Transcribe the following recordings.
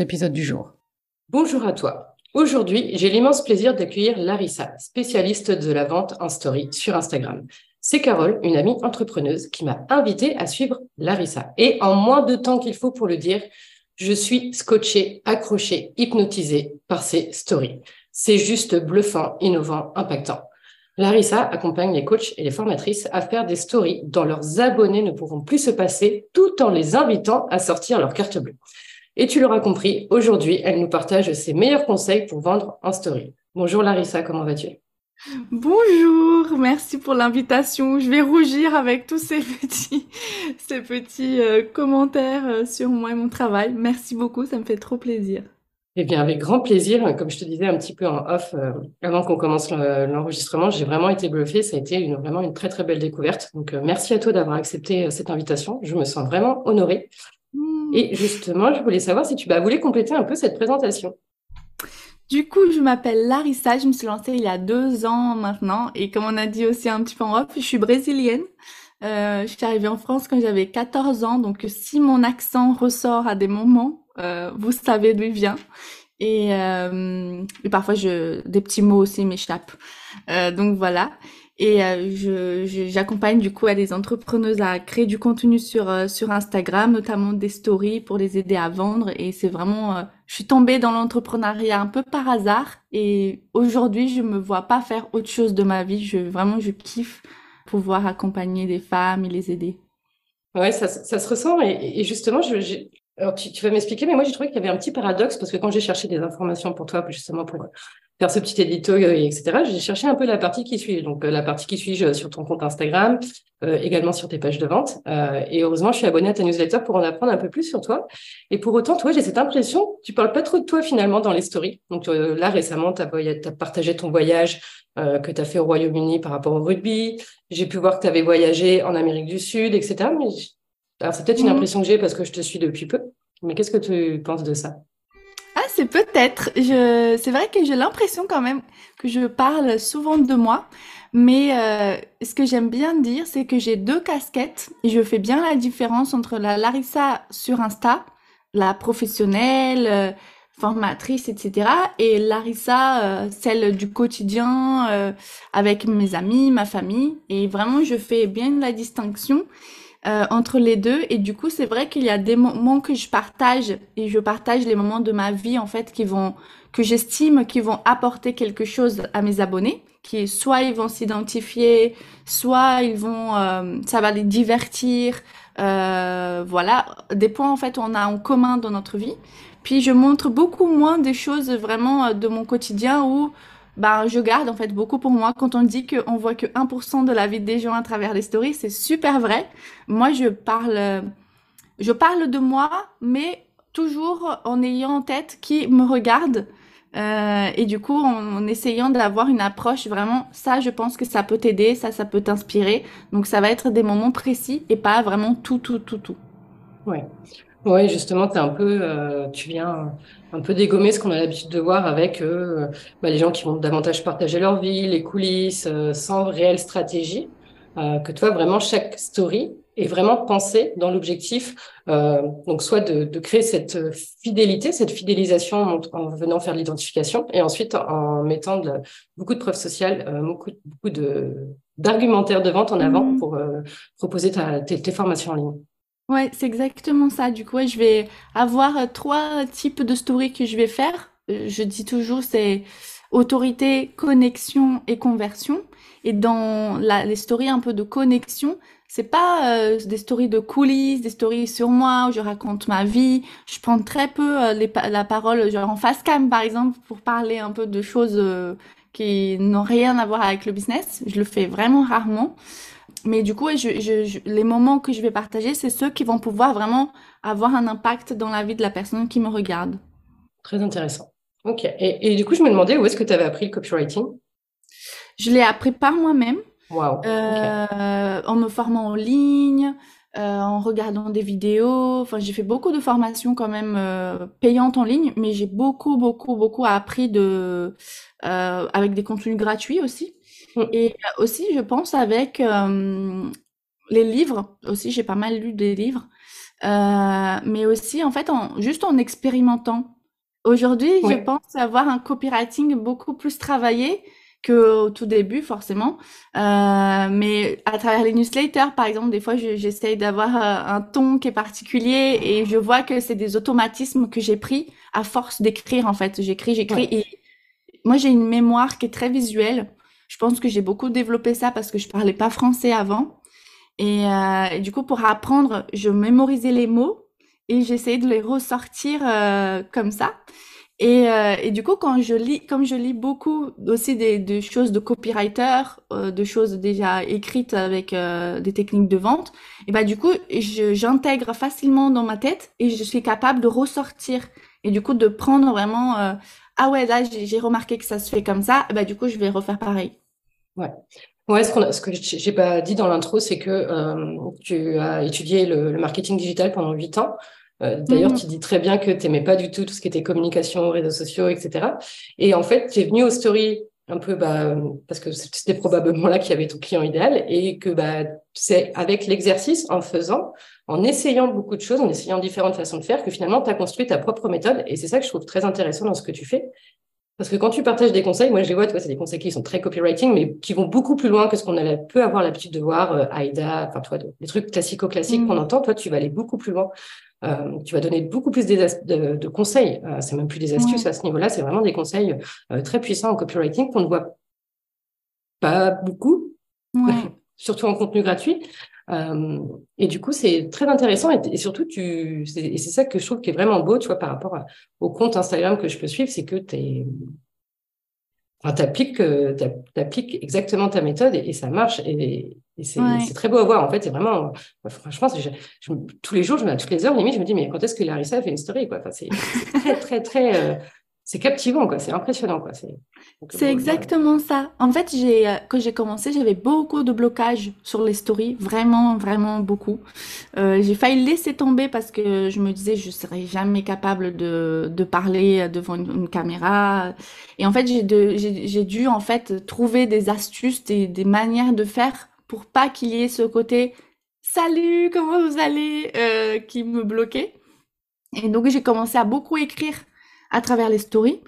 épisode du jour. Bonjour à toi. Aujourd'hui, j'ai l'immense plaisir d'accueillir Larissa, spécialiste de la vente en story sur Instagram. C'est Carole, une amie entrepreneuse, qui m'a invité à suivre Larissa. Et en moins de temps qu'il faut pour le dire, je suis scotchée, accrochée, hypnotisée par ses stories. C'est juste bluffant, innovant, impactant. Larissa accompagne les coachs et les formatrices à faire des stories dont leurs abonnés ne pourront plus se passer tout en les invitant à sortir leur carte bleue. Et tu l'auras compris, aujourd'hui, elle nous partage ses meilleurs conseils pour vendre en story. Bonjour Larissa, comment vas-tu? Bonjour, merci pour l'invitation. Je vais rougir avec tous ces petits, ces petits euh, commentaires euh, sur moi et mon travail. Merci beaucoup, ça me fait trop plaisir. Eh bien, avec grand plaisir. Comme je te disais un petit peu en off, euh, avant qu'on commence l'enregistrement, j'ai vraiment été bluffée. Ça a été une, vraiment une très, très belle découverte. Donc, merci à toi d'avoir accepté cette invitation. Je me sens vraiment honorée. Et justement, je voulais savoir si tu bah, voulais compléter un peu cette présentation. Du coup, je m'appelle Larissa, je me suis lancée il y a deux ans maintenant et comme on a dit aussi un petit peu en off, je suis brésilienne. Euh, je suis arrivée en France quand j'avais 14 ans, donc si mon accent ressort à des moments, euh, vous savez d'où il vient. Et, euh, et, parfois, je, des petits mots aussi m'échappent. Donc voilà. Et euh, j'accompagne du coup à des entrepreneuses à créer du contenu sur euh, sur Instagram, notamment des stories pour les aider à vendre. Et c'est vraiment, euh, je suis tombée dans l'entrepreneuriat un peu par hasard. Et aujourd'hui, je me vois pas faire autre chose de ma vie. Je vraiment, je kiffe pouvoir accompagner des femmes et les aider. Ouais, ça, ça se ressent. Et, justement, alors, tu vas m'expliquer, mais moi, j'ai trouvé qu'il y avait un petit paradoxe parce que quand j'ai cherché des informations pour toi, justement pour faire ce petit édito, euh, etc., j'ai cherché un peu la partie qui suit. Donc, euh, la partie qui suit sur ton compte Instagram, euh, également sur tes pages de vente. Euh, et heureusement, je suis abonnée à ta newsletter pour en apprendre un peu plus sur toi. Et pour autant, toi, j'ai cette impression, tu parles pas trop de toi finalement dans les stories. Donc là, récemment, tu as, partagé ton voyage que tu as fait au Royaume-Uni par rapport au rugby. J'ai pu voir que tu avais voyagé en Amérique du Sud, etc. Mais alors, c'est peut-être une mmh. impression que j'ai parce que je te suis depuis peu. Mais qu'est-ce que tu penses de ça? C'est peut-être. C'est vrai que j'ai l'impression quand même que je parle souvent de moi. Mais euh, ce que j'aime bien dire, c'est que j'ai deux casquettes et je fais bien la différence entre la Larissa sur Insta, la professionnelle, euh, formatrice, etc. Et Larissa, euh, celle du quotidien avec mes amis, ma famille. Et vraiment, je fais bien la distinction. Euh, entre les deux. Et du coup, c'est vrai qu'il y a des moments que je partage et je partage les moments de ma vie en fait qui vont que j'estime qui vont apporter quelque chose à mes abonnés, qui soit ils vont s'identifier, soit ils vont euh, ça va les divertir. Euh, voilà, des points en fait on a en commun dans notre vie. Puis je montre beaucoup moins des choses vraiment euh, de mon quotidien où bah, je garde en fait beaucoup pour moi. Quand on dit qu'on voit que 1% de la vie des gens à travers les stories, c'est super vrai. Moi, je parle, je parle de moi, mais toujours en ayant en tête qui me regarde. Euh, et du coup, en, essayant d'avoir une approche vraiment, ça, je pense que ça peut t'aider, ça, ça peut t'inspirer. Donc, ça va être des moments précis et pas vraiment tout, tout, tout, tout. Ouais. Oui, justement, es un peu, euh, tu viens un peu dégommer ce qu'on a l'habitude de voir avec euh, bah, les gens qui vont davantage partager leur vie, les coulisses, euh, sans réelle stratégie. que toi, vraiment, chaque story est vraiment pensée dans l'objectif, donc soit de, de, créer cette fidélité, cette fidélisation en, venant faire l'identification, et ensuite en mettant de beaucoup de preuves sociales, beaucoup, beaucoup de d'argumentaires de vente en avant mmh. pour proposer ta, tes, tes formations en ligne. Ouais, c'est exactement ça. Du coup, je vais avoir euh, trois types de stories que je vais faire. Euh, je dis toujours, c'est autorité, connexion et conversion. Et dans les stories un peu de connexion, c'est pas euh, des stories de coulisses, des stories sur moi où je raconte ma vie. Je prends très peu la parole, genre en face cam par exemple, pour parler un peu de choses qui n'ont rien à voir avec le business. Je le fais vraiment rarement. Mais du coup, je, les moments que je vais partager, c'est ceux qui vont pouvoir vraiment avoir un impact dans la vie de la personne qui me regarde. Très intéressant. Ok. Et, du coup, je me demandais où est-ce que tu avais appris le copywriting? Je l'ai appris par moi-même. Wow. Euh, en me formant en ligne, euh, en regardant des vidéos. Enfin, j'ai fait beaucoup de formations quand même euh, payantes en ligne, mais j'ai beaucoup, beaucoup, beaucoup appris de avec des contenus gratuits aussi. Mm. Et aussi, je pense avec les livres aussi, j'ai pas mal lu des livres, mais aussi en fait, en, juste en expérimentant. Aujourd'hui, je pense avoir un copywriting beaucoup plus travaillé que au tout début forcément. Euh, mais à travers les newsletters, par exemple, des fois, j'essaye d'avoir euh, un ton qui est particulier et je vois que c'est des automatismes que j'ai pris à force d'écrire. En fait, j'écris, j'écris et moi j'ai une mémoire qui est très visuelle. Je pense que j'ai beaucoup développé ça parce que je parlais pas français avant. Et, euh, du coup, pour apprendre, je mémorisais les mots et j'essayais de les ressortir euh, comme ça. Et, euh, et, du coup, quand je lis, comme je lis beaucoup aussi des, choses de copywriter, euh, de choses déjà écrites avec euh, des techniques de vente, et bah du coup, j'intègre facilement dans ma tête et je suis capable de ressortir et du coup de prendre vraiment ah ouais là j'ai remarqué que ça se fait comme ça, et bah du coup je vais refaire pareil. Ouais. Ouais, ce, ce que j'ai pas dit dans l'intro, c'est que tu as étudié le, le marketing digital pendant huit ans. Euh, d'ailleurs, mhm. tu dis très bien que tu n'aimais pas du tout tout ce qui était communication, réseaux sociaux, etc. Et en fait, tu es venu aux stories un peu bah, parce que c'était probablement là qu'il y avait ton client idéal et que bah, c'est avec l'exercice, en faisant, en essayant beaucoup de choses, en essayant différentes façons de faire, que finalement, tu as construit ta propre méthode. Et c'est ça que je trouve très intéressant dans ce que tu fais. Parce que quand tu partages des conseils, moi je les vois, tu vois, c'est des conseils qui sont très copywriting, mais qui vont beaucoup plus loin que ce qu'on peut avoir l'habitude de voir, euh, AIDA, enfin, toi, des trucs classico-classiques mm. qu'on entend, toi, tu vas aller beaucoup plus loin. Euh, tu vas donner beaucoup plus de, de, conseils. Euh, c'est même plus des astuces à ce niveau-là, c'est vraiment des conseils euh, très puissants en copywriting qu'on ne voit pas beaucoup, surtout en contenu gratuit. Et du coup, c'est très intéressant et, surtout, tu, et c'est ça que je trouve qui est vraiment beau, tu vois, par rapport au compte Instagram que je peux suivre, c'est que tu Enfin, appliques, appliques, exactement ta méthode et, ça marche. Et, c'est très beau à voir. En fait, c'est vraiment, franchement, tous les jours, je, toutes les heures, limite, je me dis, mais quand est-ce que Larissa a fait une story quoi? Enfin, C'est très, très, très. Euh, c'est captivant, quoi. C'est impressionnant, quoi. C'est exactement ça. En fait, j'ai euh, quand j'ai commencé, j'avais beaucoup de blocages sur les stories, vraiment, vraiment beaucoup. Euh, j'ai failli laisser tomber parce que je me disais je serais jamais capable de, de parler devant une, caméra. Et en fait, j'ai dû en fait trouver des astuces, des, des manières de faire pour pas qu'il y ait ce côté salut, comment vous allez? euh, qui me bloquait. Et donc j'ai commencé à beaucoup écrire à travers les stories.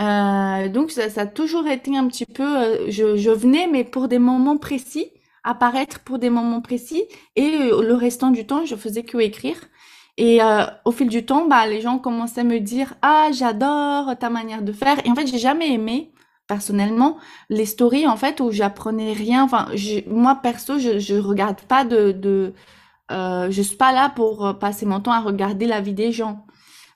Euh, donc ça, ça, a toujours été un petit peu, euh, je, je, venais mais pour des moments précis, apparaître pour des moments précis et euh, le restant du temps je faisais que écrire. Et au fil du temps, bah, les gens commençaient à me dire ah j'adore ta manière de faire. Et en fait j'ai jamais aimé personnellement les stories en fait où j'apprenais rien. Enfin moi perso je je regarde pas de de je suis pas là pour passer mon temps à regarder la vie des gens.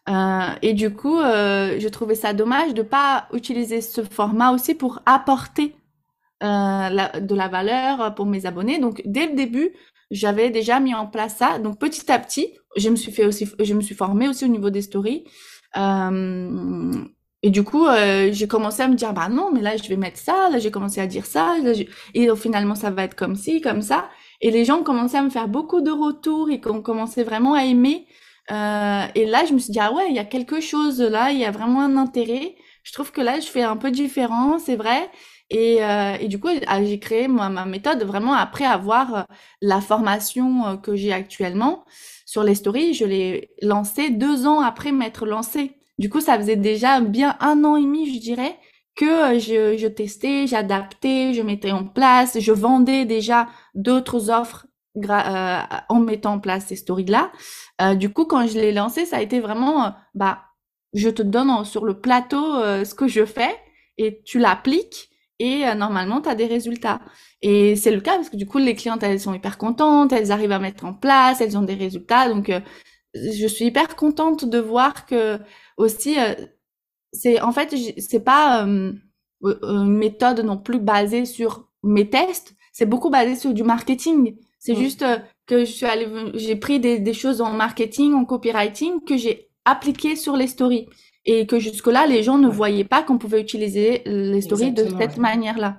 Euh, et du coup, euh, je trouvais ça dommage de pas utiliser ce format aussi pour apporter euh, de la valeur pour mes abonnés. Donc, dès le début, j'avais déjà mis en place ça. Donc, petit à petit, je me suis fait aussi, je me suis formée aussi au niveau des stories. Euh, et du coup, euh, j'ai commencé à me dire, bah non, mais là, je vais mettre ça. Là, j'ai commencé à dire ça. Et finalement, ça va être comme ci, comme ça. Et les gens commencé à me faire beaucoup de retours et ont commencé vraiment à aimer. Euh, et là, je me suis dit, ah ouais, il y a quelque chose là, il y a vraiment un intérêt. Je trouve que là, je fais un peu différent, c'est vrai. Et, euh, et, du coup, ah, j'ai créé moi, ma méthode vraiment après avoir euh, la formation que j'ai actuellement sur les stories. Je l'ai lancée deux ans après m'être lancée. Du coup, ça faisait déjà bien un an et demi, je dirais, que je testais, j'adaptais, je mettais en place, je vendais déjà d'autres offres euh, en mettant en place ces stories-là. Euh, du coup, quand je l'ai lancé, ça a été vraiment, euh, bah, je te donne sur le plateau ce que je fais et tu l'appliques et normalement, tu as des résultats. Et c'est le cas parce que du coup, les clientes, elles sont hyper contentes, elles arrivent à mettre en place, elles ont des résultats. Donc, je suis hyper contente de voir que aussi, c'est en fait, c'est pas une méthode non plus basée sur mes tests, c'est beaucoup basé sur du marketing. C'est juste que je suis allée, j'ai pris des, des, choses en marketing, en copywriting que j'ai appliqué sur les stories. Et que jusque-là, les gens ne voyaient pas qu'on pouvait utiliser les stories de cette manière-là.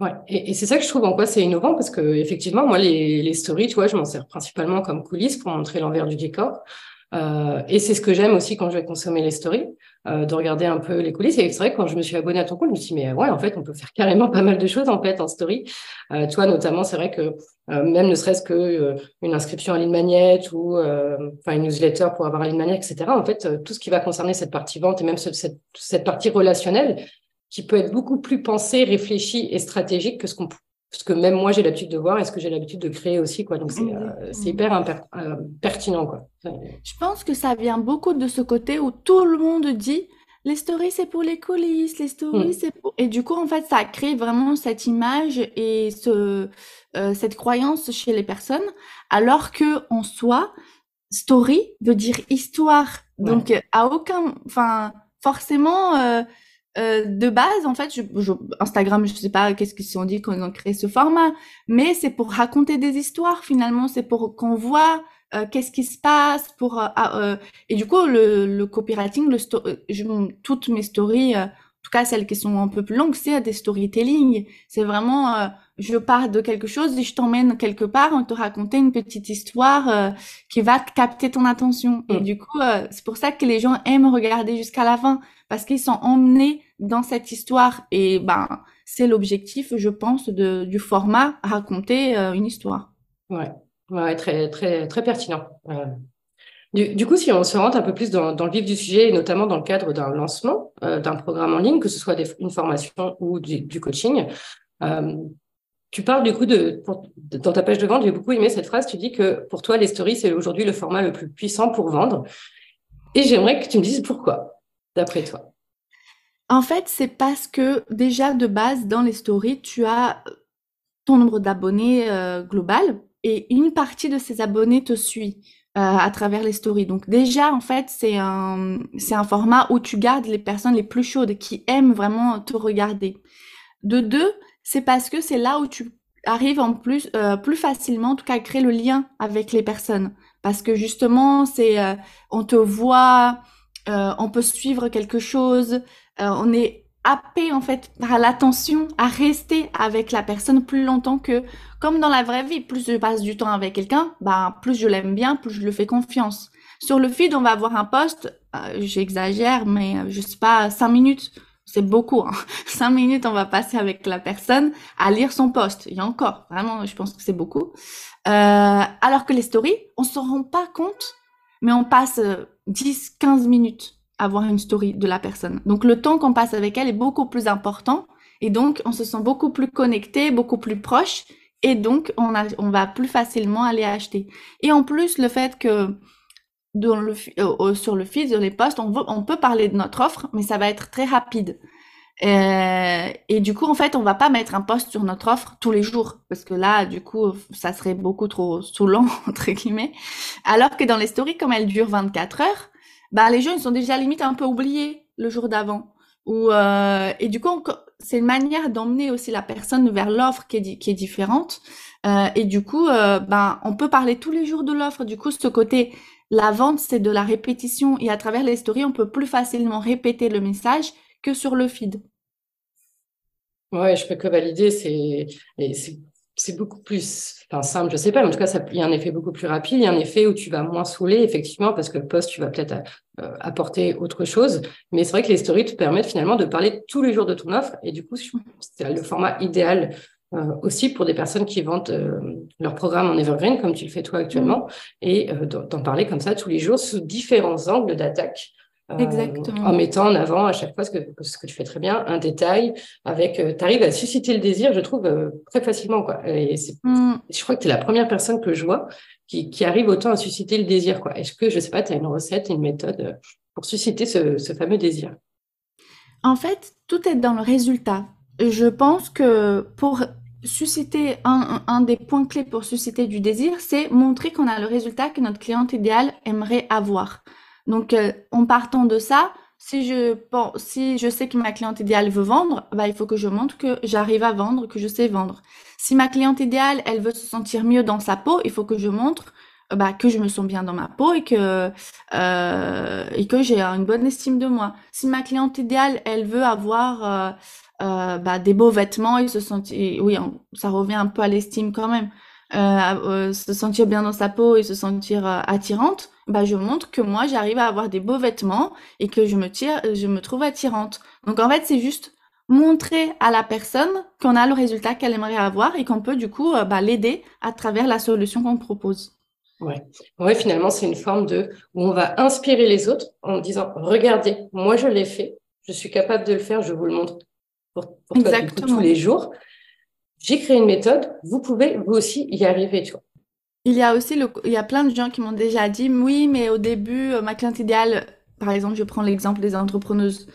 Ouais, et, et c'est ça que je trouve en quoi c'est innovant parce que effectivement, moi, les, les stories, tu vois, je m'en sers principalement comme coulisses pour montrer l'envers du décor. Euh, et c'est ce que j'aime aussi quand je vais consommer les stories, euh, de regarder un peu les coulisses. Et c'est vrai que quand je me suis abonnée à ton compte, je me suis dit, mais ouais, en fait, on peut faire carrément pas mal de choses en fait en story. Euh, toi, notamment, c'est vrai que même ne serait-ce que une inscription ligne magnète ou enfin une newsletter pour avoir magnète, etc. En fait, tout ce qui va concerner cette partie vente et même cette, cette partie relationnelle, qui peut être beaucoup plus pensée, réfléchie et stratégique que ce qu'on ce que même moi j'ai l'habitude de voir et ce que j'ai l'habitude de créer aussi quoi. Donc c'est euh, hyper euh, pertinent quoi. Je pense que ça vient beaucoup de ce côté où tout le monde dit les stories c'est pour les coulisses les stories mm. c'est pour et du coup en fait ça crée vraiment cette image et ce euh, cette croyance chez les personnes alors que en soi story veut dire histoire. Donc à aucun enfin forcément euh, de base, en fait, je, je, Instagram, je sais pas qu'est-ce qu'ils se sont dit quand ils ont créé ce format, mais c'est pour raconter des histoires finalement, c'est pour qu'on voit euh, qu'est-ce qui se passe, pour euh, ah, euh et du coup le, le copywriting, le je, toutes mes stories, en tout cas celles qui sont un peu plus longues, c'est des storytelling. C'est vraiment, je pars de quelque chose et je t'emmène quelque part en te raconter une petite histoire qui va capter ton attention. Et mm. du coup, c'est pour ça que les gens aiment regarder jusqu'à la fin parce qu'ils sont emmenés dans cette histoire. Et ben, c'est l'objectif, je pense, de, du format raconter euh, une histoire. Ouais. ouais, très, très, très pertinent. Euh, du, du, coup, si on se rentre un peu plus dans, dans, le vif du sujet, et notamment dans le cadre d'un lancement euh, d'un programme en ligne, que ce soit une formation ou du coaching, tu parles du coup de, dans ta page de vente, j'ai beaucoup aimé cette phrase, tu dis que pour toi, les stories, c'est aujourd'hui le format le plus puissant pour vendre. Et j'aimerais que tu me dises pourquoi, d'après toi. En fait, c'est parce que déjà de base, dans les stories, tu as ton nombre d'abonnés euh, global et une partie de ces abonnés te suit euh, à travers les stories. Donc déjà, en fait, c'est un, c'est un format où tu gardes les personnes les plus chaudes qui aiment vraiment te regarder. De deux, c'est parce que c'est là où tu arrives en plus, euh, plus facilement, en tout cas, à créer le lien avec les personnes. Parce que justement, c'est, on te voit, on peut suivre quelque chose, euh, on est happé en fait par l'attention à rester avec la personne plus longtemps que comme dans la vraie vie. Plus je passe du temps avec quelqu'un, bah plus je l'aime bien, plus je le fais confiance. Sur le feed, on va avoir un post, euh, j'exagère, mais euh, je sais pas, cinq minutes, c'est beaucoup. Hein. Cinq minutes, on va passer avec la personne à lire son post. Il y a encore, vraiment, je pense que c'est beaucoup. alors que les stories, on se rend pas compte, mais on passe 10, 15 minutes avoir une story de la personne. Donc le temps qu'on passe avec elle est beaucoup plus important et donc on se sent beaucoup plus connecté, beaucoup plus proche et donc on, a, on va plus facilement aller acheter. Et en plus le fait que dans le, euh, sur le feed, sur les posts, on, on peut parler de notre offre, mais ça va être très rapide. Euh, et du coup, en fait, on va pas mettre un post sur notre offre tous les jours parce que là, du coup, ça serait beaucoup trop saoulant entre guillemets. Alors que dans les stories, comme elles durent 24 heures, bah les gens ils sont déjà limite un peu oubliés le jour d'avant. Ou euh, et du coup c'est une manière d'emmener aussi la personne vers l'offre qui est qui est différente. Euh, et du coup ben on peut parler tous les jours de l'offre. Du coup ce côté la vente c'est de la répétition et à travers les stories on peut plus facilement répéter le message que sur le feed. Ouais, je peux que valider. C'est c'est beaucoup plus enfin, simple, je sais pas, mais en tout cas, il y a un effet beaucoup plus rapide, il y a un effet où tu vas moins saouler, effectivement, parce que le post, tu vas peut-être euh, apporter autre chose. Mais c'est vrai que les stories te permettent finalement de parler tous les jours de ton offre. Et du coup, c'est le format idéal euh, aussi pour des personnes qui vendent euh, leur programme en evergreen, comme tu le fais toi actuellement, et d'en parler comme ça tous les jours sous différents angles d'attaque. Euh, Exactement. en mettant en avant à chaque fois ce que, ce que tu fais très bien, un détail avec, euh, tu arrives à susciter le désir, je trouve, euh, très facilement. Quoi. Et mm. je crois que tu es la première personne que je vois qui, qui arrive autant à susciter le désir. Quoi. Est-ce que, je sais pas, tu as une recette, une méthode pour susciter ce, ce fameux désir? En fait, tout est dans le résultat. Je pense que pour susciter un, un, des points clés pour susciter du désir, c'est montrer qu'on a le résultat que notre cliente idéale aimerait avoir. Donc, euh, en partant de ça, si je, si je sais que ma cliente idéale veut vendre, bah, il faut que je montre que j'arrive à vendre, que je sais vendre. Si ma cliente idéale, elle veut se sentir mieux dans sa peau, il faut que je montre bah, que je me sens bien dans ma peau et que euh, que j'ai une bonne estime de moi. Si ma cliente idéale, elle veut avoir euh, euh, bah, des beaux vêtements et se sentir, oui, ça revient un peu à l'estime quand même, se sentir bien dans sa peau et se sentir attirante, bah, je montre que moi j'arrive à avoir des beaux vêtements et que je me tire, je me trouve attirante. Donc en fait, c'est juste montrer à la personne qu'on a le résultat qu'elle aimerait avoir et qu'on peut du coup bah, l'aider à travers la solution qu'on propose. Ouais. ouais, finalement, c'est une forme de où on va inspirer les autres en disant Regardez, moi je l'ai fait, je suis capable de le faire, je vous le montre pour, pour toi, tous les jours. J'ai créé une méthode, vous pouvez vous aussi y arriver, tu vois. Il y a aussi le, il y a plein de gens qui m'ont déjà dit oui, mais au début, euh, ma cliente idéale, par exemple, je prends l'exemple des entrepreneuses,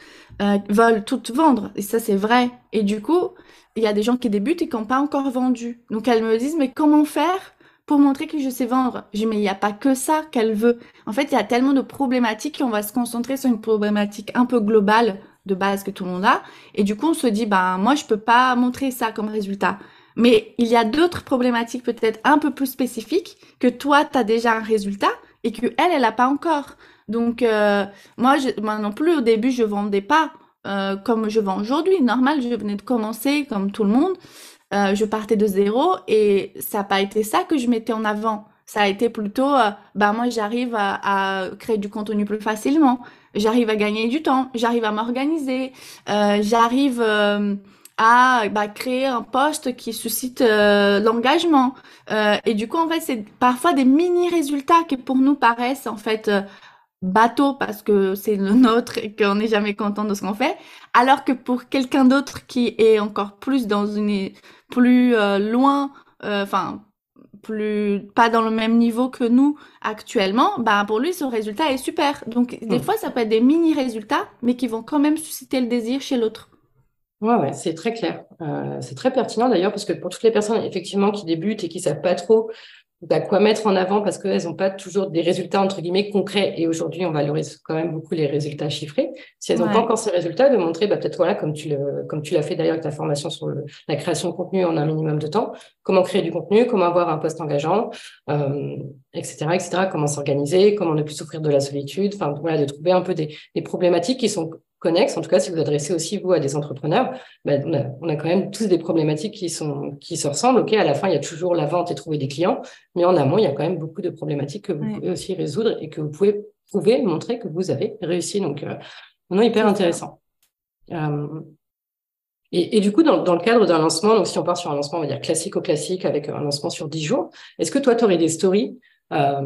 euh, veulent toutes vendre. Et ça, c'est vrai. Et du coup, il y a des gens qui débutent et qui n'ont pas encore vendu. Donc elles me disent, mais comment faire pour montrer que je sais vendre? Je dis, mais il n'y a pas que ça qu'elle veut. En fait, il y a tellement de problématiques qu'on va se concentrer sur une problématique un peu globale de base que tout le monde a. Et du coup, on se dit, ben, moi, je peux pas montrer ça comme résultat. Mais il y a d'autres problématiques peut-être un peu plus spécifiques que toi, tu as déjà un résultat et que elle, elle n'a pas encore. Donc, euh, moi, moi non plus, au début, je vendais pas euh, comme je vends aujourd'hui. Normal, je venais de commencer comme tout le monde. Euh, je partais de zéro et ça n'a pas été ça que je mettais en avant. Ça a été plutôt, bah moi j'arrive à, créer du contenu plus facilement, j'arrive à gagner du temps, j'arrive à m'organiser, euh, j'arrive à bah, créer un poste qui suscite l'engagement. et du coup en fait c'est parfois des mini résultats qui pour nous paraissent en fait bateau parce que c'est le nôtre et qu'on n'est jamais content de ce qu'on fait, alors que pour quelqu'un d'autre qui est encore plus dans une plus euh, loin, euh, enfin plus pas dans le même niveau que nous actuellement, bah pour lui ce résultat est super. Donc des hmm. fois ça peut être des mini résultats, mais qui vont quand même susciter le désir chez l'autre. Ouais, ouais, c'est très clair. Euh, c'est très pertinent d'ailleurs parce que pour toutes les personnes effectivement qui débutent et qui savent pas trop bah, quoi mettre en avant parce qu'elles n'ont pas toujours des résultats entre guillemets concrets. Et aujourd'hui on valorise quand même beaucoup les résultats chiffrés. Si elles n'ont pas encore ces résultats de montrer bah, peut-être voilà comme tu le comme tu l'as fait d'ailleurs avec ta formation sur la création de contenu en un minimum de temps comment créer du contenu comment avoir un poste engageant euh, etc etc comment s'organiser comment ne plus souffrir de la solitude enfin voilà de trouver un peu des, des problématiques qui sont connexes, en tout cas si vous adressez aussi vous à des entrepreneurs, ben, on, a, on, a, quand même tous des problématiques qui sont qui se ressemblent. Ok, à la fin il y a toujours la vente et trouver des clients, mais en amont il y a quand même beaucoup de problématiques que vous pouvez aussi résoudre et que vous pouvez prouver, montrer que vous avez réussi. Donc euh, non hyper intéressant. Euh, et, et, du coup, dans, dans le cadre d'un lancement, donc si on part sur un lancement, on va dire classique au classique avec un lancement sur 10 jours, est-ce que toi, tu aurais des stories euh,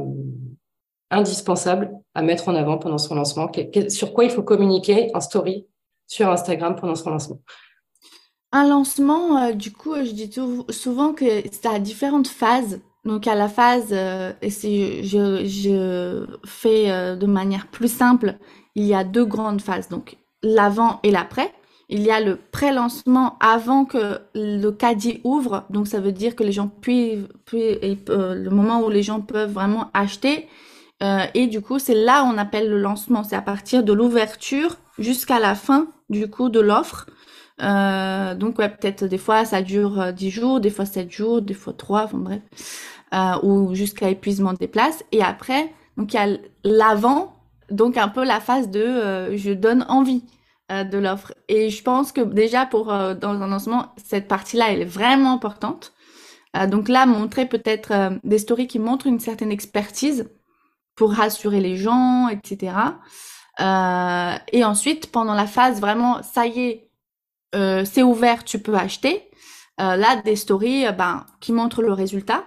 indispensable à mettre en avant pendant son lancement. Sur quoi il faut communiquer en story sur Instagram pendant son lancement. Un lancement, euh, du coup, je dis souvent que ça a différentes phases. Donc à la phase, euh, et si je, je fais euh, de manière plus simple, il y a deux grandes phases, donc l'avant et l'après. Il y a le pré-lancement avant que le caddie ouvre, donc ça veut dire que les gens puissent, le moment où les gens peuvent vraiment acheter euh, et du coup, c'est là on appelle le lancement. C'est à partir de l'ouverture jusqu'à la fin du coup de l'offre. Euh, donc ouais, peut-être des fois ça dure 10 euh, jours, des fois 7 jours, des fois 3, enfin bref. ou jusqu'à épuisement des places. Et après, donc il y a l'avant, donc un peu la phase de je donne envie de l'offre. Et je pense que déjà pour dans un lancement, cette partie-là, elle est vraiment importante. donc là, montrer peut-être des stories qui montrent une certaine expertise pour rassurer les gens, etc. Euh, et ensuite, pendant la phase vraiment, ça y est, euh, c'est ouvert, tu peux acheter. Euh, là, des stories ben, qui montrent le résultat,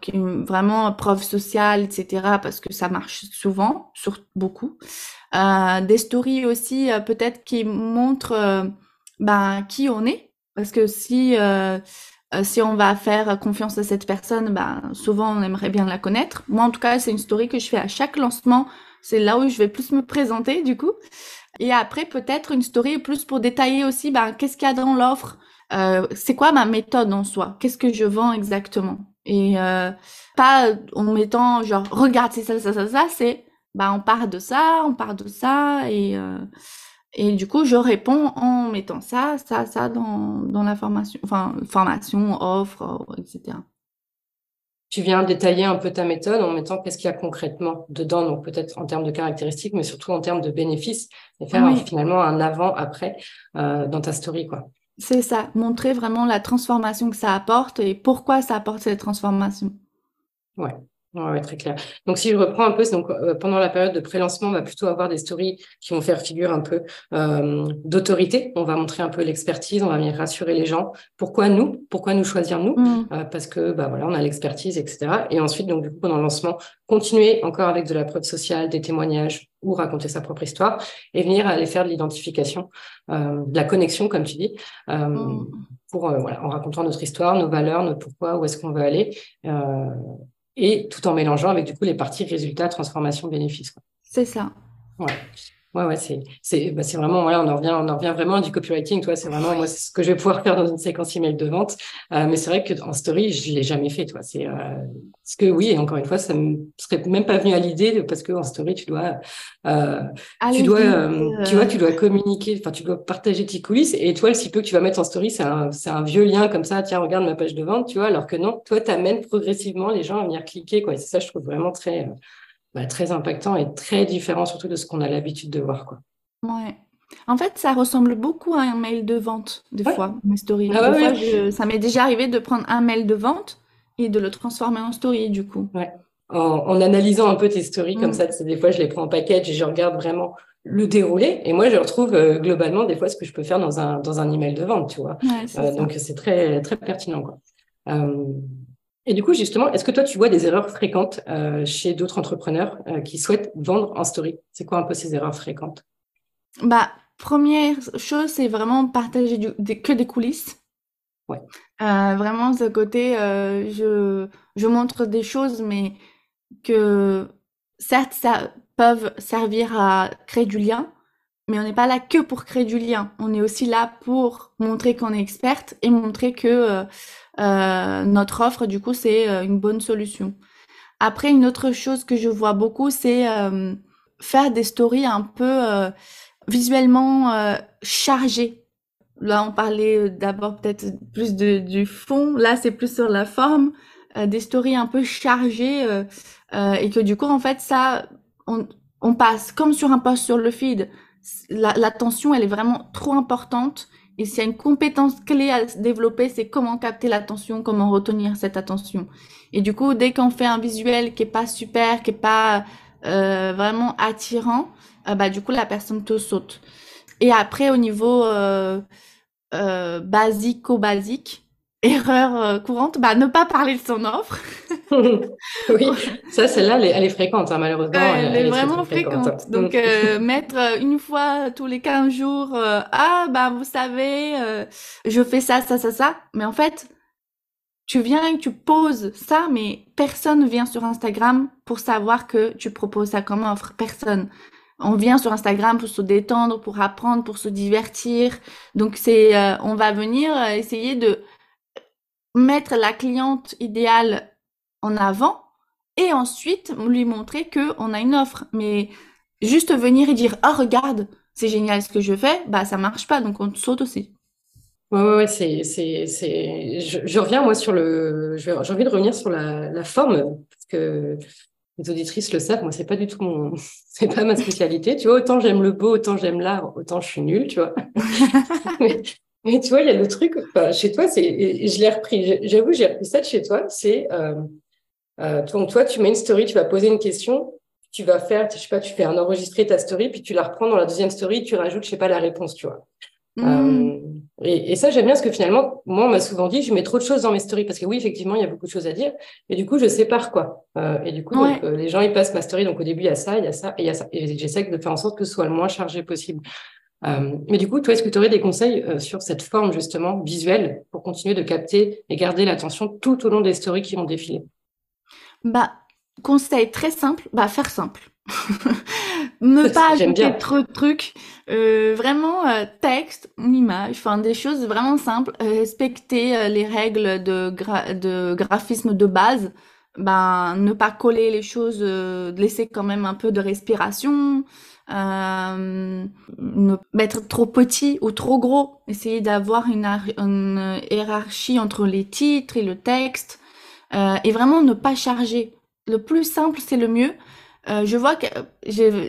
qui vraiment preuve sociale, etc. Parce que ça marche souvent, sur beaucoup. des stories aussi peut-être qui montrent ben, qui on est. Parce que si euh, si on va faire confiance à cette personne, ben, souvent on aimerait bien la connaître. Moi, en tout cas, c'est une story que je fais à chaque lancement. C'est là où je vais plus me présenter, du coup. Et après, peut-être une story plus pour détailler aussi, ben, qu'est-ce qu'il y a dans l'offre, euh, c'est quoi ma méthode en soi, qu'est-ce que je vends exactement? Et euh, pas en mettant genre, regarde, c'est ça, ça, ça, ça, c'est bah, on part de ça, on part de ça, et, euh, et du coup, je réponds en mettant ça, ça, ça dans, dans la formation, enfin, formation, offre, etc. Tu viens détailler un peu ta méthode en mettant qu'est-ce qu'il y a concrètement dedans, donc peut-être en termes de caractéristiques, mais surtout en termes de bénéfices, et faire finalement un avant-après euh, dans ta story, quoi. C'est ça, montrer vraiment la transformation que ça apporte et pourquoi ça apporte cette transformation. Ouais. Ouais, très clair. Donc, si je reprends un peu, donc, euh, pendant la période de pré-lancement, on va plutôt avoir des stories qui vont faire figure un peu euh, d'autorité. On va montrer un peu l'expertise, on va venir rassurer les gens. Pourquoi nous? Pourquoi nous choisir nous? Mm. euh, Parce que bah voilà, on a l'expertise, etc. Et ensuite, donc du coup, pendant le lancement, continuer encore avec de la preuve sociale, des témoignages ou raconter sa propre histoire et venir aller faire de l'identification, euh, de la connexion, comme tu dis. Euh, mm. Pour, euh, voilà, en racontant notre histoire, nos valeurs, notre pourquoi, où est-ce qu'on veut aller, euh, et tout en mélangeant avec du coup les parties résultats, transformation, bénéfice. C'est ça. Ouais. Ouais, ouais, c'est, c'est, bah, c'est vraiment, voilà, on en revient, on en revient vraiment du copywriting, toi, c'est vraiment, moi, c'est ce que je vais pouvoir faire dans une séquence email de vente. Euh, mais c'est vrai que en story, je l'ai jamais fait, toi. C'est, euh, parce que oui, et encore une fois, ça me serait même pas venu à l'idée parce que en story, tu dois, euh, tu dois, euh, tu vois, tu dois communiquer, enfin, tu dois partager tes coulisses. Et toi, le si peu que tu vas mettre en story, c'est un, c'est un vieux lien comme ça. Tiens, regarde ma page de vente, tu vois. Alors que non, toi, t'amènes progressivement les gens à venir cliquer, quoi. Et c'est ça, je trouve vraiment très, euh, bah, très impactant et très différent surtout de ce qu'on a l'habitude de voir, quoi. Ouais. En fait, ça ressemble beaucoup à un mail de vente, des fois, mes stories. Ah ça m'est déjà arrivé de prendre un mail de vente et de le transformer en story, du coup. Ouais. En, analysant un peu tes stories comme mm. ça, des fois, je les prends en package et je regarde vraiment le déroulé. Et moi, je retrouve euh, globalement des fois ce que je peux faire dans un, dans un email de vente, tu vois. Euh, donc, c'est très, très pertinent, quoi. Euh, et du coup, justement, est-ce que toi, tu vois des erreurs fréquentes chez d'autres entrepreneurs qui souhaitent vendre en story? C'est quoi un peu ces erreurs fréquentes? Bah, première chose, c'est vraiment partager que des coulisses. Ouais. Euh, vraiment, ce côté, euh, je, je montre des choses, mais que certes, ça peuvent servir à créer du lien, mais on n'est pas là que pour créer du lien. On est aussi là pour montrer qu'on est experte et montrer que euh, notre offre, du coup, c'est une bonne solution. Après, une autre chose que je vois beaucoup, c'est faire des stories un peu visuellement euh, chargé. Là, on parlait euh, d'abord peut-être plus de, du fond. Là, c'est plus sur la forme, euh, des stories un peu chargées et que du coup, en fait, ça, on, on passe comme sur un post sur le feed. L'attention, elle est vraiment trop importante. Et s'il y a une compétence clé à développer, c'est comment capter l'attention, comment retenir cette attention. Et du coup, dès qu'on fait un visuel qui est pas super, qui est pas euh, vraiment attirant, euh, bah, du coup, la personne te saute. Et après, au niveau euh, euh, basico-basique, erreur courante, bah, ne pas parler de son offre. oui, ça, celle-là, elle, est fréquente, hein, malheureusement. elle, est vraiment fréquente. Donc, mettre une fois tous les 15 jours, ah, bah, vous savez, je fais ça, ça, ça, ça. Mais en fait, tu viens et tu poses ça, mais personne vient sur Instagram pour savoir que tu proposes ça comme offre. Personne. On vient sur Instagram pour se détendre, pour apprendre, pour se divertir. Donc c'est, euh, on va venir euh, essayer de mettre la cliente idéale en avant et ensuite lui montrer que on a une offre. Mais juste venir et dire ah regarde c'est génial ce que je fais, bah ça marche pas donc on saute aussi. Ouais, ouais, c'est, c'est, c'est. Je, reviens moi sur le. J'ai envie de revenir sur la, la forme parce que les auditrices le savent. Moi, c'est pas du tout mon, c'est pas ma spécialité. Tu vois, autant j'aime le beau, autant j'aime l'art, autant je suis nulle, tu vois. mais, tu vois, il y a le truc. chez toi, c'est. Je l'ai repris. J'avoue, j'ai repris ça de chez toi. C'est. Euh, euh, donc toi, tu mets une story, tu vas poser une question, tu vas faire, je sais pas, tu fais un enregistrer ta story, puis tu la reprends dans la deuxième story, tu rajoutes, je sais pas, la réponse, tu vois. Mmh. Euh, et, et, ça, j'aime bien parce que finalement, moi, on m'a souvent dit, je mets trop de choses dans mes stories parce que oui, effectivement, il y a beaucoup de choses à dire. Et du coup, je sépare quoi. Euh, et du coup, euh, les gens, ils passent ma story. Donc au début, il y a ça, il y a ça et il y a ça. Et j'essaie de faire en sorte que ce soit le moins chargé possible. Euh, mais du coup, toi, est-ce que tu aurais des conseils euh, sur cette forme justement visuelle pour continuer de capter et garder l'attention tout au long des stories qui vont défiler? Bah, conseil très simple, bah faire simple. ne pas ajouter trop de trucs. Euh, vraiment euh, texte, image, enfin des choses vraiment simples. Euh, respecter les règles de, de graphisme de base. ben, ne pas coller les choses, laisser quand même un peu de respiration, euh, ne mettre trop petit ou trop gros, essayer d'avoir une, une, hiérarchie entre les titres et le texte, euh, et vraiment ne pas charger. Le plus simple, c'est le mieux. Euh, je vois que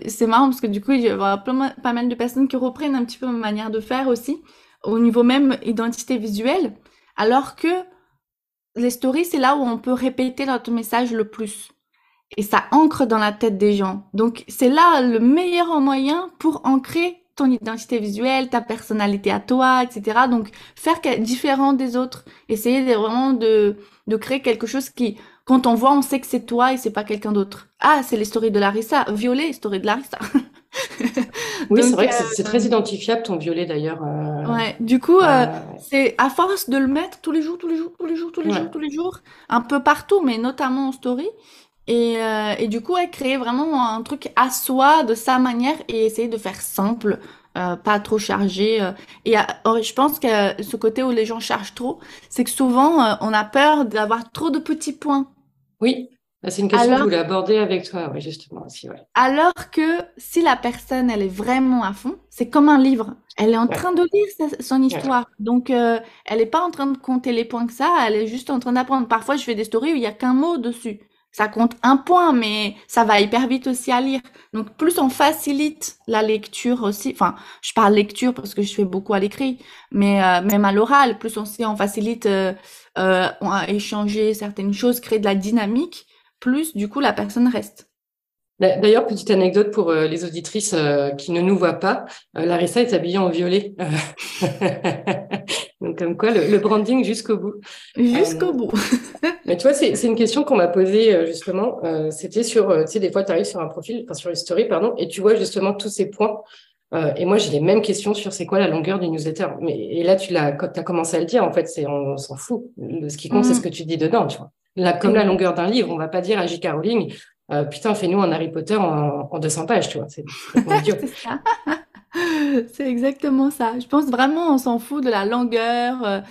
c'est marrant parce que du coup, il y a pas mal de personnes qui reprennent un petit peu ma manière de faire aussi, au niveau même identité visuelle, alors que les stories, c'est là où on peut répéter notre message le plus. Et ça ancre dans la tête des gens. Donc, c'est là le meilleur moyen pour ancrer ton identité visuelle, ta personnalité à toi, etc. Donc, faire différent des autres. Essayer de, vraiment de, de créer quelque chose qui, quand on voit, on sait que c'est toi et c'est pas quelqu'un d'autre. Ah, c'est les stories de Larissa. Violet, story de Larissa. oui, c'est vrai que c'est très euh, identifiable ton violet d'ailleurs. Euh, ouais, du coup, euh, c'est à force de le mettre tous les jours, tous les jours, tous les jours, tous les jours, tous les jours, un peu partout, mais notamment en story. Et, et du coup, créer vraiment un truc à soi, de sa manière, et essayer de faire simple, pas trop chargé. Et oh, je pense que ce côté où les gens chargent trop, c'est que souvent, on a peur d'avoir trop de petits points. Oui. Bah, c'est une question que je voulais aborder avec toi, oui, justement aussi. Ouais. Alors que si la personne, elle est vraiment à fond, c'est comme un livre. Elle est en train de lire son histoire. Donc, euh, elle n'est pas en train de compter les points que ça, elle est juste en train d'apprendre. Parfois, je fais des stories où il n'y a qu'un mot dessus. Ça compte un point, mais ça va hyper vite aussi à lire. Donc, plus on facilite la lecture aussi, enfin, je parle lecture parce que je fais beaucoup à l'écrit, mais euh, même à l'oral, plus on, on facilite euh, euh, à échanger certaines choses, créer de la dynamique, plus du coup la personne reste. D'ailleurs, petite anecdote pour euh, les auditrices euh, qui ne nous voient pas, euh, Larissa est habillée en violet. Donc comme quoi, le, branding jusqu'au bout. Jusqu'au bout. mais tu vois, c'est une question qu'on m'a posée justement. C'était sur, tu sais, des fois, tu arrives sur un profil, enfin sur une story, pardon, et tu vois justement tous ces points. et moi, j'ai les mêmes questions sur c'est quoi la longueur du newsletter. Mais, et là, tu l'as, as commencé à le dire, en fait, c'est on, s'en fout. Ce qui compte, c'est ce mm. que tu dis dedans, tu vois comme la longueur d'un livre, on va pas dire à J.K. Rowling, euh, putain, fais-nous un Harry Potter en, en 200 pages, tu vois. C'est C'est exactement ça. Je pense vraiment, on s'en fout de la longueur. Euh,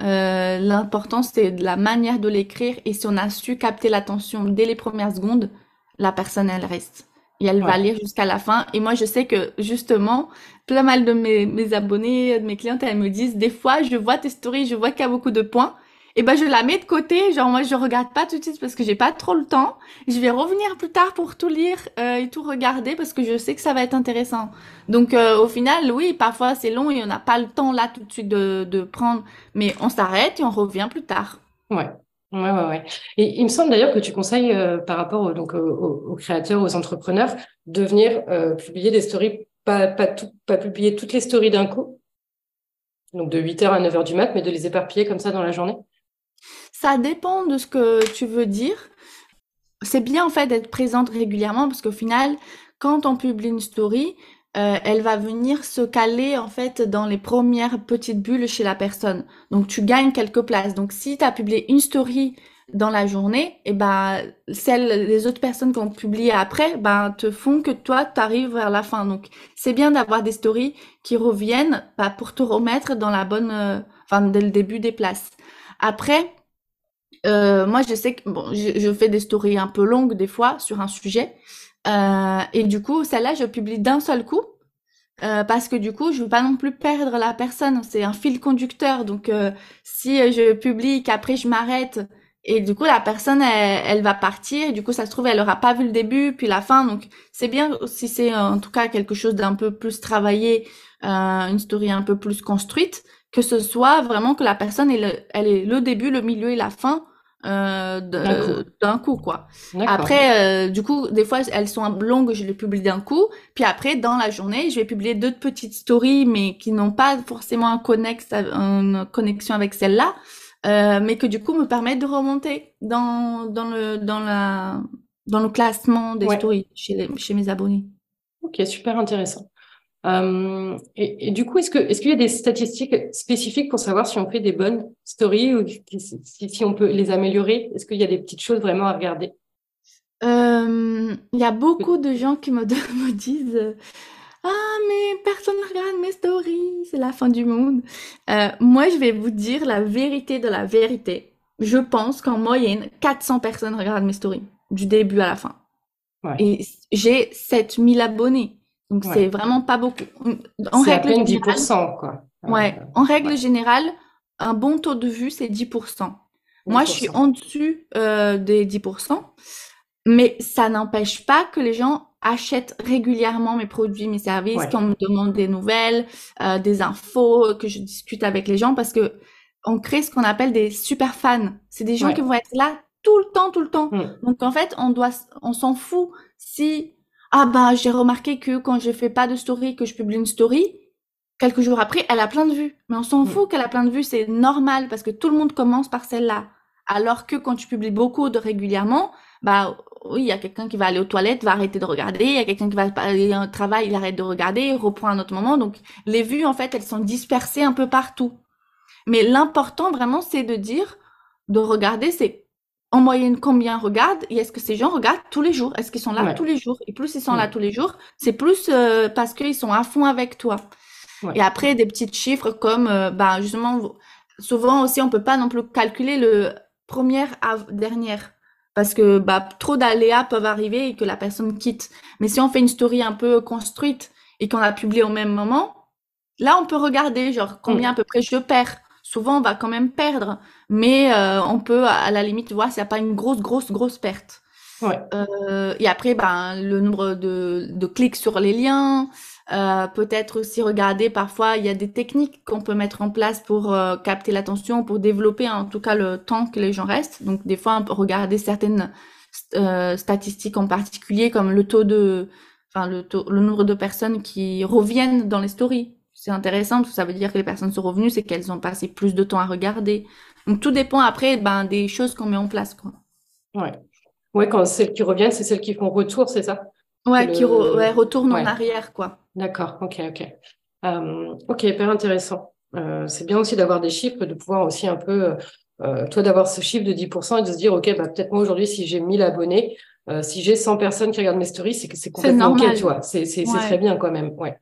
euh, L'important, c'est de la manière de l'écrire. Et si on a su capter l'attention dès les premières secondes, la personne, elle reste. Et elle va lire jusqu'à la fin. Et moi, je sais que, justement, plein mal de mes, mes abonnés, de mes clientes, elles me disent, des fois, je vois tes stories, je vois qu'il y a beaucoup de points et ben je la mets de côté. Genre moi je regarde pas tout de suite parce que j'ai pas trop le temps. Je vais revenir plus tard pour tout lire euh, et tout regarder parce que je sais que ça va être intéressant. Donc euh, au final, oui, parfois c'est long et on n'a pas le temps là tout de suite de, de prendre, mais on s'arrête et on revient plus tard. Ouais. Ouais, ouais, ouais. Et il me semble d'ailleurs que tu conseilles euh, par rapport donc aux, créateurs, aux entrepreneurs, de venir publier des stories, pas pas tout, pas publier toutes les stories d'un coup, donc de 8h à 9h du mat, mais de les éparpiller comme ça dans la journée. Ça dépend de ce que tu veux dire. C'est bien en fait d'être présente régulièrement parce qu'au final, quand on publie une story, euh, elle va venir se caler en fait dans les premières petites bulles chez la personne. Donc tu gagnes quelques places. Donc si tu as publié une story dans la journée, et eh ben celles les autres personnes qui ont publié après, ben te font que toi tu arrives vers la fin. Donc c'est bien d'avoir des stories qui reviennent bah, pour te remettre dans la bonne, euh, dès le début des places. Après, euh, moi, je sais que bon, je, fais des stories un peu longues des fois sur un sujet. Euh, et du coup, celle-là, je publie d'un seul coup. Euh, parce que du coup, je veux pas non plus perdre la personne. C'est un fil conducteur. Donc, si je publie qu'après je m'arrête et du coup la personne elle, va partir. Du coup, ça se trouve elle aura pas vu le début puis la fin. Donc, c'est bien si c'est en tout cas quelque chose d'un peu plus travaillé, une story un peu plus construite, que ce soit vraiment que la personne elle, elle est le début, le milieu et la fin euh, d'un coup. quoi. Après, euh, du coup, des fois, elles sont longues, je les publie d'un coup. Puis après, dans la journée, je vais publier d'autres petites stories, mais qui n'ont pas forcément un connexe, une connexion avec celle-là, euh, mais que du coup me permettent de remonter dans, dans, le, dans, la, dans le classement des stories chez, les, chez mes abonnés. Ok, super intéressant. Euh, et, du coup, est-ce que est-ce qu'il y a des statistiques spécifiques pour savoir si on fait des bonnes stories ou si, si on peut les améliorer? Est-ce qu'il y a des petites choses vraiment à regarder? Euh, Il y a beaucoup de gens qui me, me disent ah mais personne ne regarde mes stories, c'est la fin du monde. Euh, moi, je vais vous dire la vérité de la vérité. je pense qu'en moyenne, 400 personnes regardent mes stories, du début à la fin. Et j'ai 7000 abonnés. Donc, c'est vraiment pas beaucoup. En règle à peine 10%, quoi. Ouais. Euh, en règle générale, un bon taux de vue, c'est 10%. Moi, je suis en dessus euh, des 10%. Mais ça n'empêche pas que les gens achètent régulièrement mes produits, mes services, qu'on me demande des nouvelles, euh, des infos, que je discute avec les gens parce que on crée ce qu'on appelle des super fans. C'est des gens qui vont être là tout le temps, tout le temps. Mm. Donc en fait, on doit, on s'en fout si ah bah j'ai remarqué que quand je fais pas de story, que je publie une story, quelques jours après, elle a plein de vues. Mais on s'en mm. fout qu'elle a plein de vues, c'est normal parce que tout le monde commence par celle-là. Alors que quand tu publies beaucoup de régulièrement, bah oui, il y a quelqu'un qui va aller aux toilettes, va arrêter de regarder, il y a quelqu'un qui va aller au travail, il arrête de regarder, il reprend un autre moment. Donc les vues en fait, elles sont dispersées un peu partout. Mais l'important vraiment, c'est de dire, de regarder, c'est en moyenne combien regardent et est-ce que ces gens regardent tous les jours? Est-ce qu'ils sont là tous les jours? Et plus ils sont là tous les jours, c'est plus euh, parce qu'ils sont à fond avec toi. Et après, des petits chiffres comme, euh, bah, justement, souvent aussi, on peut pas non plus calculer le première à dernière. Parce que bah, trop d'aléas peuvent arriver et que la personne quitte. Mais si on fait une story un peu construite et qu'on la publie au même moment, là, on peut regarder, genre, combien à peu près je perds souvent on va quand même perdre, mais euh, on peut à la limite voir s'il n'y a pas une grosse, grosse, grosse perte. Euh, et après, ben, le nombre de, de clics sur les liens, euh, peut-être aussi regarder parfois, il y a des techniques qu'on peut mettre en place pour capter l'attention, pour développer en tout cas le temps que les gens restent. Donc des fois, on peut regarder certaines statistiques en particulier, comme le taux de, enfin le, taux, le nombre de personnes qui reviennent dans les stories c'est intéressant parce que ça veut dire que les personnes sont revenues, c'est qu'elles ont passé plus de temps à regarder. Donc tout dépend après ben, des choses qu'on met en place. Quoi. Ouais. ouais, quand celles qui reviennent, c'est celles qui font retour, c'est ça? Ouais, qui retournent en arrière, quoi. D'accord, ok, ok. Euh, ok, hyper intéressant. Euh, c'est bien aussi d'avoir des chiffres, de pouvoir aussi un peu, euh, toi, d'avoir ce chiffre de 10% et de se dire, ok, bah, peut-être moi aujourd'hui, si j'ai 1000 abonnés, euh, si j'ai 100 personnes qui regardent mes stories, c'est que c'est complètement ok, tu vois. C'est c'est très bien quand même. Ouais.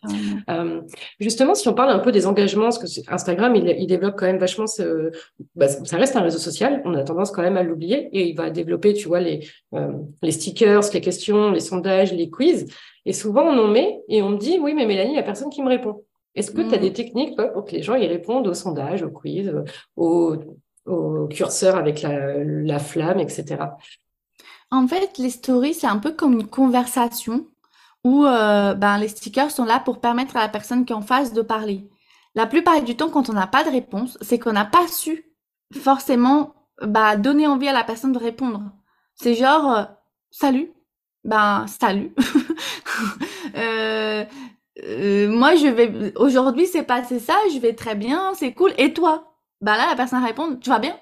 Euh, justement, si on parle un peu des engagements, parce que Instagram, il, il développe quand même vachement ce, bah, ça reste un réseau social. On a tendance quand même à l'oublier et il va développer, tu vois, les euh, les stickers, les questions, les sondages, les quiz. Et souvent, on en met et on me dit, oui, mais Mélanie, il y a personne qui me répond. Est-ce que tu as mm. des techniques? Pour que les gens y répondent aux sondages, aux quiz, au, au curseur avec la, la flamme, etc. En fait, les stories, c'est un peu comme une conversation où euh, ben, les stickers sont là pour permettre à la personne qui est en face de parler. La plupart du temps, quand on n'a pas de réponse, c'est qu'on n'a pas su forcément bah, donner envie à la personne de répondre. C'est genre, euh, salut, ben salut. euh, euh, moi, je vais aujourd'hui, c'est passé ça, je vais très bien, c'est cool. Et toi? Ben là, la personne répond, tu vas bien?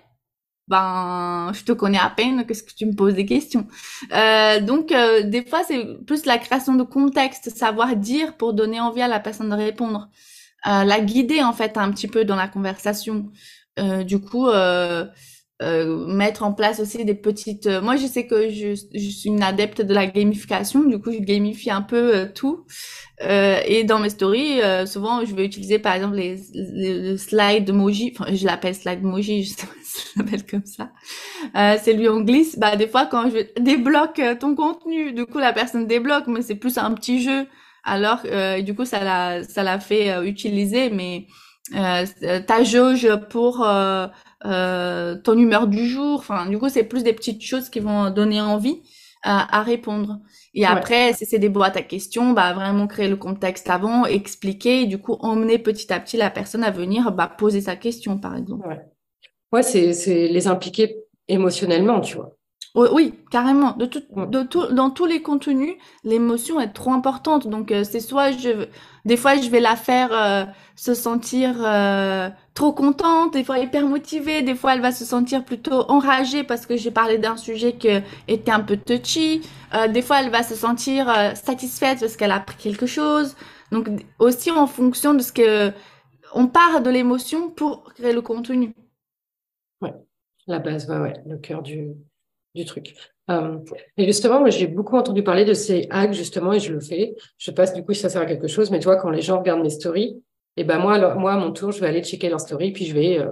Ben, je te connais à peine, qu'est-ce que tu me poses des questions? Euh, Donc, euh, des fois, c'est plus la création de contexte, savoir dire pour donner envie à la personne de répondre, euh, la guider en fait un petit peu dans la conversation. Euh, du coup, euh, euh, mettre en place aussi des petites. moi, je sais que je, suis une adepte de la gamification. Du coup, je gamifie un peu tout. et dans mes stories, souvent, je vais utiliser par exemple les, les, slides emoji. Enfin, je l'appelle slide emoji. Je s'appelle comme ça. Euh, c'est lui on glisse. Bah des fois quand je débloque euh, ton contenu, du coup la personne débloque, mais c'est plus un petit jeu. Alors euh, du coup ça l'a ça l'a fait euh, utiliser, mais euh, ta jauge pour euh, ton humeur du jour. Enfin du coup c'est plus des petites choses qui vont donner envie à répondre. Et après, si c'est des boîtes à questions, bah vraiment créer le contexte avant, expliquer, et du coup emmener petit à petit la personne à venir bah, poser sa question, par exemple. Ouais. Ouais, c'est, c'est les impliquer émotionnellement, tu vois. Oui, carrément. De tout, de tout, dans tous les contenus, l'émotion est trop importante. Donc, euh, c'est soit je, des fois, je vais la faire euh, se sentir euh, trop contente, des fois hyper motivée, des fois, elle va se sentir plutôt enragée parce que j'ai parlé d'un sujet qui était un peu touchy. des fois, elle va se sentir satisfaite parce qu'elle a appris quelque chose. Donc, aussi en fonction de ce que on part de l'émotion pour créer le contenu. La base, ouais, ouais, le cœur du, du truc. Euh, et justement, moi, j'ai beaucoup entendu parler de ces hacks, justement, et je le fais. Je passe, du coup, si ça sert à quelque chose, mais tu vois, quand les gens regardent mes stories, et eh ben moi, alors, moi, à mon tour, je vais aller checker leurs stories, puis je vais euh,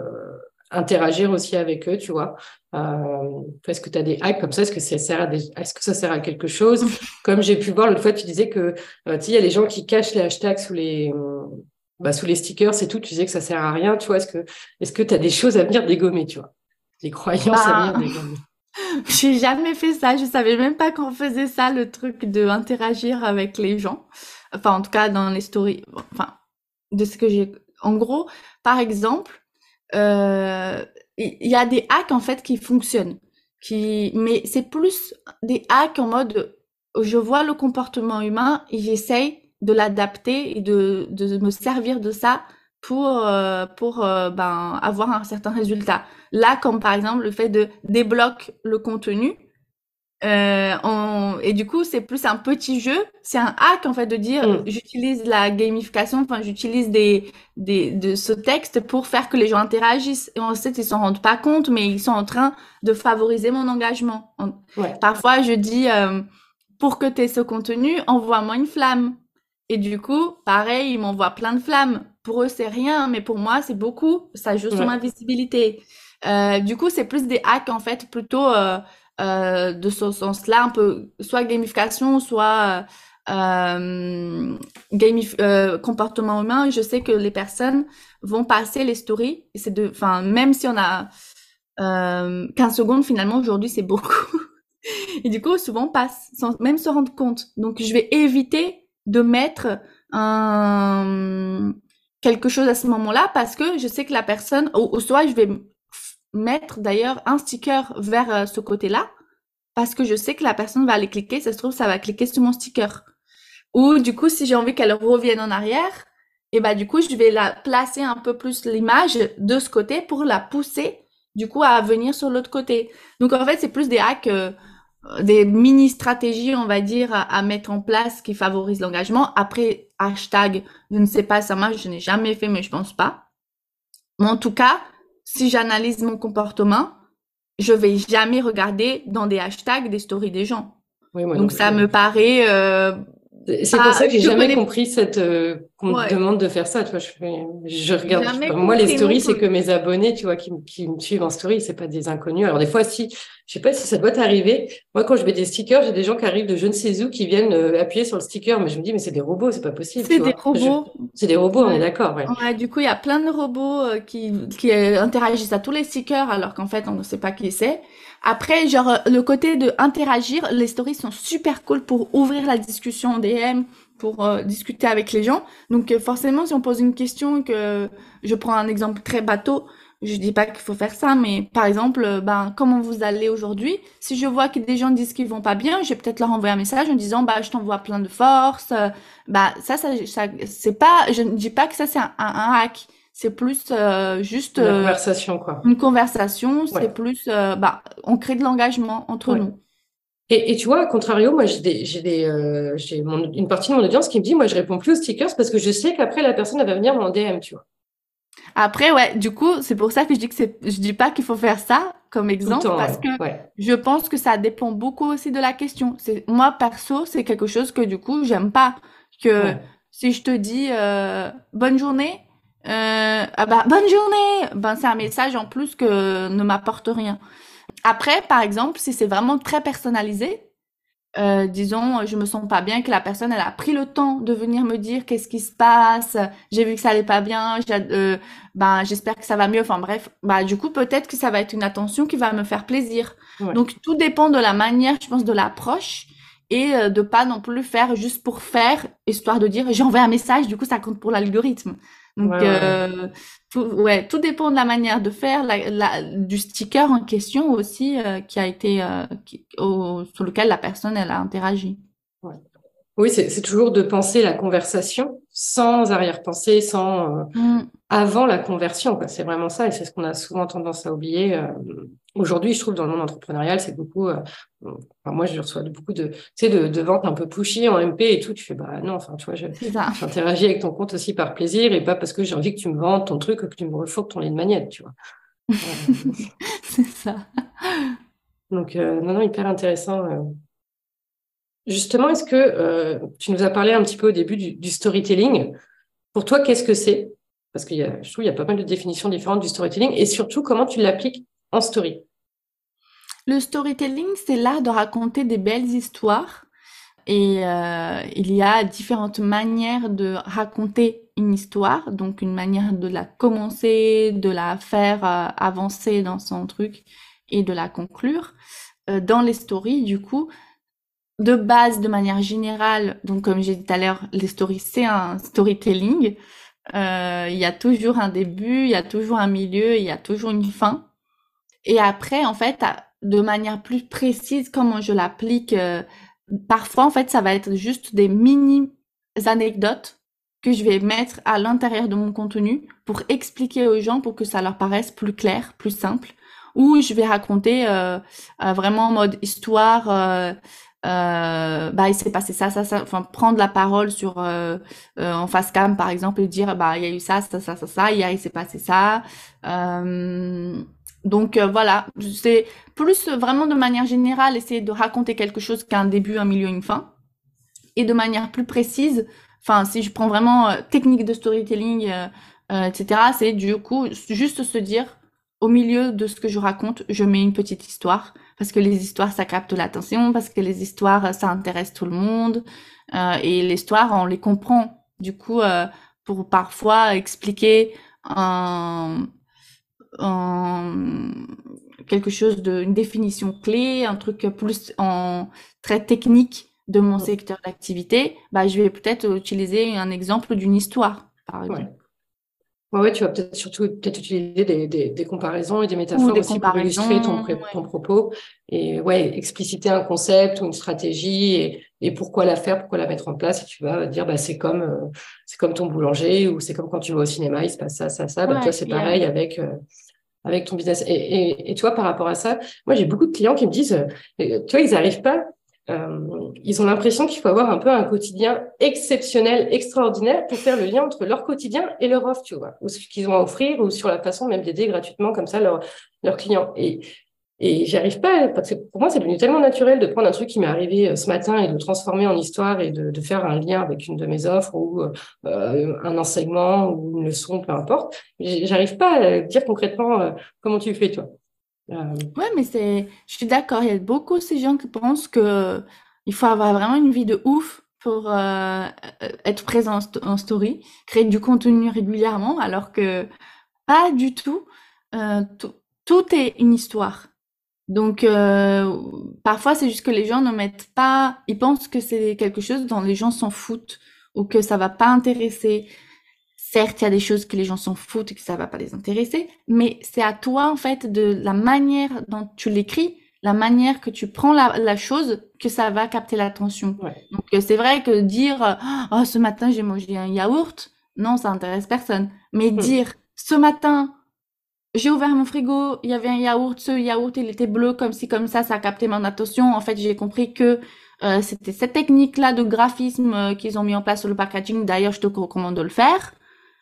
interagir aussi avec eux, tu vois. Euh, est-ce que tu as des hacks comme ça? Est-ce que ça sert à est-ce que ça sert à quelque chose? Comme j'ai pu voir l'autre fois, tu disais que euh, il y a les gens qui cachent les hashtags sous les bah, sous les stickers c'est tout. Tu disais que ça sert à rien, tu vois. Est-ce que est-ce que tu as des choses à venir dégommer, tu vois? Des croyances à venir bah, dégommer J'ai jamais fait ça. Je savais même pas qu'on faisait ça, le truc de interagir avec les gens. Enfin, en tout cas, dans les stories. Enfin, de ce que j'ai. En gros, par exemple, euh, il y a des hacks en fait qui fonctionnent, qui, mais c'est plus des hacks en mode je vois le comportement humain et j'essaye de l'adapter et de, de me servir de ça pour euh, pour euh, ben avoir un certain résultat. Là, comme par exemple le fait de débloquer le contenu, euh, on... Et du coup, c'est plus un petit jeu. C'est un hack, en fait, de dire mm. j'utilise la gamification, enfin, j'utilise des, des, de ce texte pour faire que les gens interagissent. Et en fait, ils s'en rendent pas compte, mais ils sont en train de favoriser mon engagement. Parfois, je dis euh, pour que tu aies ce contenu, envoie-moi une flamme. Et du coup, pareil, ils m'envoient plein de flammes. Pour eux, c'est rien, mais pour moi, c'est beaucoup. Ça joue sur ma visibilité. Euh, du coup, c'est plus des hacks, en fait, plutôt. Euh, euh, de ce sens-là, un peu soit gamification, soit euh, comportement humain. Je sais que les personnes vont passer les stories. C'est de, enfin, même si on a euh, 15 secondes, finalement, aujourd'hui, c'est beaucoup. Et du coup, souvent, on passe sans même se rendre compte. Donc, je vais éviter de mettre un, quelque chose à ce moment-là parce que je sais que la personne, ou soit je vais mettre d'ailleurs un sticker vers euh, ce côté-là parce que je sais que la personne va aller cliquer, ça se trouve, ça va cliquer sur mon sticker. Ou du coup, si j'ai envie qu'elle revienne en arrière, et bah du coup, je vais la placer un peu plus l'image de ce côté pour la pousser du coup à venir sur l'autre côté. Donc en fait, c'est plus des hacks, euh, des mini stratégies, on va dire, à, à mettre en place qui favorisent l'engagement. Après, hashtag, je ne sais pas, ça marche, je n'ai jamais fait, mais je pense pas. Mais en tout cas, si j'analyse mon comportement, je vais jamais regarder dans des hashtags des stories des gens. Donc ça me paraît. Euh, c'est pour ça que j'ai jamais compris cette euh, qu'on me demande de faire ça. Tu vois, je, je regarde. moi, les stories, c'est que mes abonnés, tu vois, qui, qui me suivent en story, c'est pas des inconnus. Alors des fois, si, je sais pas si ça doit t'arriver. Moi, quand je mets des stickers, j'ai des gens qui arrivent de je ne sais où qui viennent euh, appuyer sur le sticker, mais je me dis, mais c'est des robots, c'est pas possible. C'est des robots. C'est des robots, on est d'accord. Ouais. ouais. du coup, il y a plein de robots euh, qui, qui euh, interagissent à tous les stickers, alors qu'en fait, on ne sait pas qui c'est. Après, genre, le côté de interagir, les stories sont super cool pour ouvrir la discussion en DM, pour euh, discuter avec les gens. Donc euh, forcément, si on pose une question, que je prends un exemple très bateau, je dis pas qu'il faut faire ça, mais par exemple, euh, ben comment vous allez aujourd'hui? Si je vois que des gens disent qu'ils vont pas bien, je vais peut-être leur envoyer un message en disant bah je t'envoie plein de force. bah ça, ça, c'est pas, je ne dis pas que ça c'est un, hack. C'est plus juste une conversation quoi. Une conversation, c'est plus bah on crée de l'engagement entre nous. Et, et, tu vois, à contrario, moi, j'ai des, j'ai des, euh, j'ai une partie de mon audience qui me dit, moi, je réponds plus aux stickers parce que je sais qu'après la personne elle va venir en DM, tu vois. Après, ouais, du coup, c'est pour ça que je dis que c'est, je dis pas qu'il faut faire ça comme exemple parce que je pense que ça dépend beaucoup aussi de la question. C'est moi perso, c'est quelque chose que du coup, j'aime pas que si je te dis euh, bonne journée, euh, ah bah, bonne journée, ben c'est un message en plus que ne m'apporte rien. Après, par exemple, si c'est vraiment très personnalisé, euh, disons, je me sens pas bien, que la personne, elle a pris le temps de venir me dire qu'est-ce qui se passe, j'ai vu que ça allait pas bien, euh, ben, j'espère que ça va mieux, enfin bref, bah, du coup, peut-être que ça va être une attention qui va me faire plaisir. Donc, tout dépend de la manière, je pense, de l'approche et de pas non plus faire juste pour faire, histoire de dire j'ai envoyé un message, du coup, ça compte pour l'algorithme. Donc, euh, Tout, ouais, tout dépend de la manière de faire, la, du sticker en question aussi euh, qui a été euh, sur lequel la personne elle a interagi. Oui, c'est toujours de penser la conversation sans arrière-pensée, sans mm avant la conversion. C'est vraiment ça, et c'est ce qu'on a souvent tendance à oublier. Euh, aujourd'hui, je trouve dans le monde entrepreneurial, c'est beaucoup. Euh, enfin, moi, je reçois beaucoup de, tu sais, de, de ventes un peu pushy en MP et tout. Tu fais bah non, enfin, tu vois, j'interagis avec ton compte aussi par plaisir et pas parce que j'ai envie que tu me vendes ton truc, que tu me refourques ton lien de magnète, tu vois. c'est ça. Donc, euh, non, non, hyper intéressant. Justement, est-ce que tu nous as parlé un petit peu au début du, storytelling Pour toi, qu'est-ce que c'est? Parce que je trouve qu'il y a pas mal de définitions différentes du storytelling et surtout comment tu l'appliques en story? Le storytelling, c'est l'art de raconter des belles histoires. Et euh, il y a différentes manières de raconter une histoire, donc une manière de la commencer, de la faire euh, avancer dans son truc et de la conclure. Euh, dans les stories, du coup, de base, de manière générale, donc comme j'ai dit tout à l'heure, les stories, c'est un storytelling. Euh, il y a toujours un début, il y a toujours un milieu, il y a toujours une fin. Et après, en fait, de manière plus précise, comment je l'applique, euh, parfois, en fait, ça va être juste des mini anecdotes que je vais mettre à l'intérieur de mon contenu pour expliquer aux gens, pour que ça leur paraisse plus clair, plus simple. Ou je vais raconter euh, vraiment en mode histoire euh, bah il s'est passé ça, ça, ça, enfin prendre la parole sur euh, euh, en face cam par exemple et dire bah il y a eu ça, ça, ça, ça, ça, hier il s'est passé ça. Euh, donc euh, voilà, c'est plus vraiment de manière générale essayer de raconter quelque chose qui a un début, un milieu, une fin, et de manière plus précise. Enfin, si je prends vraiment technique de storytelling, etc., c'est du coup juste se dire au milieu de ce que je raconte, je mets une petite histoire parce que les histoires, ça capte l'attention, parce que les histoires, ça intéresse tout le monde. Euh, et l'histoire, on les comprend. Du coup, euh, pour parfois expliquer un, un, quelque chose de, une définition clé, un truc plus en très technique de mon secteur d'activité, bah, je vais peut-être utiliser un exemple d'une histoire, par exemple. Ouais, tu vas peut-être surtout peut-être utiliser des, des, des, comparaisons et des métaphores aussi pour illustrer ton, ton propos et ouais, expliciter un concept ou une stratégie et, et pourquoi la faire, pourquoi la mettre en place. Et tu vas dire, bah, c'est comme, euh, c'est comme ton boulanger ou c'est comme quand tu vas au cinéma, il se passe ça, ça, ça. Bah, toi, c'est pareil avec, euh, avec ton business. Et, et, et, toi, par rapport à ça, moi, j'ai beaucoup de clients qui me disent, euh, tu vois, ils n'arrivent pas euh, ils ont l'impression qu'il faut avoir un peu un quotidien exceptionnel, extraordinaire pour faire le lien entre leur quotidien et leur offre, tu vois, ou ce qu'ils ont à offrir, ou sur la façon même d'aider gratuitement comme ça leurs clients. Et, j'arrive pas, parce que pour moi, c'est devenu tellement naturel de prendre un truc qui m'est arrivé euh, ce matin et de le transformer en histoire et de, faire un lien avec une de mes offres ou euh, un enseignement ou une leçon, peu importe. J'arrive pas à dire concrètement comment tu fais, toi. Euh, ouais, mais c'est, je suis d'accord. Il y a beaucoup ces gens qui pensent que il faut avoir vraiment une vie de ouf pour euh, être présent en, story, créer du contenu régulièrement, alors que pas du tout. Euh, tout, tout est une histoire. Donc parfois c'est juste que les gens ne mettent pas, ils pensent que c'est quelque chose dont les gens s'en foutent ou que ça va pas intéresser. Certes, il y a des choses que les gens s'en foutent et que ça va pas les intéresser, mais c'est à toi, en fait, de la manière dont tu l'écris, la manière que tu prends la, chose, que ça va capter l'attention. Donc, euh, c'est vrai que dire, euh, oh, ce matin, j'ai mangé un yaourt, non, ça intéresse personne. Mais hmm. dire, ce matin, j'ai ouvert mon frigo, il y avait un yaourt, ce yaourt, il était bleu, comme si, comme ça, ça a capté mon attention. En fait, j'ai compris que euh, c'était cette technique-là de graphisme qu'ils ont mis en place sur le packaging. D'ailleurs, je te recommande de le faire.